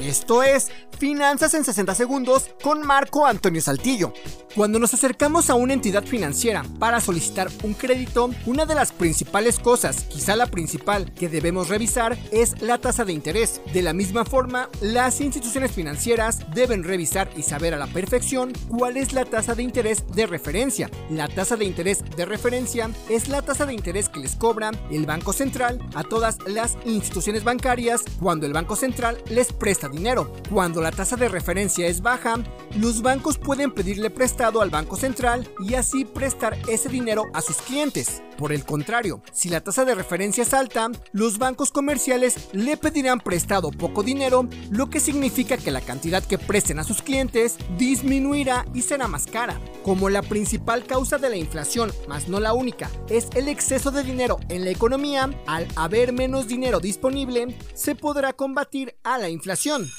Esto es Finanzas en 60 Segundos con Marco Antonio Saltillo. Cuando nos acercamos a una entidad financiera para solicitar un crédito, una de las principales cosas, quizá la principal, que debemos revisar es la tasa de interés. De la misma forma, las instituciones financieras deben revisar y saber a la perfección cuál es la tasa de interés de referencia. La tasa de interés de referencia es la tasa de interés que les cobra el Banco Central a todas las instituciones bancarias cuando el Banco Central les presta dinero. Cuando la tasa de referencia es baja, los bancos pueden pedirle prestado al Banco Central y así prestar ese dinero a sus clientes. Por el contrario, si la tasa de referencia es alta, los bancos comerciales le pedirán prestado poco dinero, lo que significa que la cantidad que presten a sus clientes disminuirá y será más cara. Como la principal causa de la inflación, más no la única, es el exceso de dinero en la economía, al haber menos dinero disponible, se podrá combatir a la inflación.